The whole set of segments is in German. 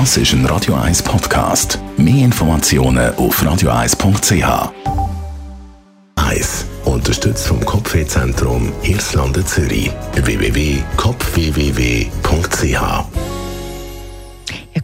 Das ist ein Radio 1 Podcast. Mehr Informationen auf radio1.ch. 1. Unterstützt vom Kopfwehzentrum Irlande Zürich. www.kopfwww.ch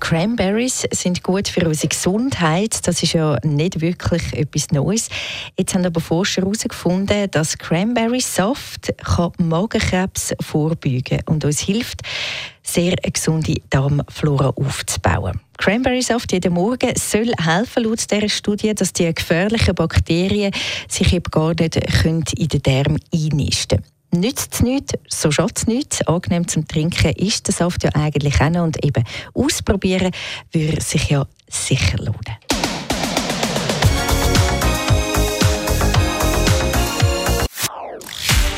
Cranberries sind gut für unsere Gesundheit. Das ist ja nicht wirklich etwas Neues. Jetzt haben aber Forscher herausgefunden, dass Cranberry-Saft Magenkrebs vorbeugen und uns hilft, sehr eine gesunde Darmflora aufzubauen. Cranberry-Saft jeden Morgen soll helfen, laut dieser Studie, dass die gefährlichen Bakterien sich eben gar nicht in den Darm einnisten können nützt es nichts, so schadet es nichts. Angenehm zum Trinken ist der Saft ja eigentlich auch noch. Und eben ausprobieren würde sich ja sicher lohnen.